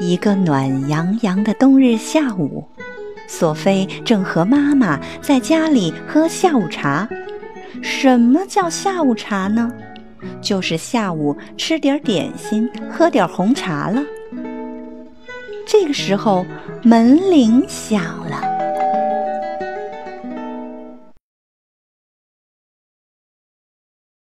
一个暖洋洋的冬日下午，索菲正和妈妈在家里喝下午茶。什么叫下午茶呢？就是下午吃点点心，喝点红茶了。这个时候门铃响了。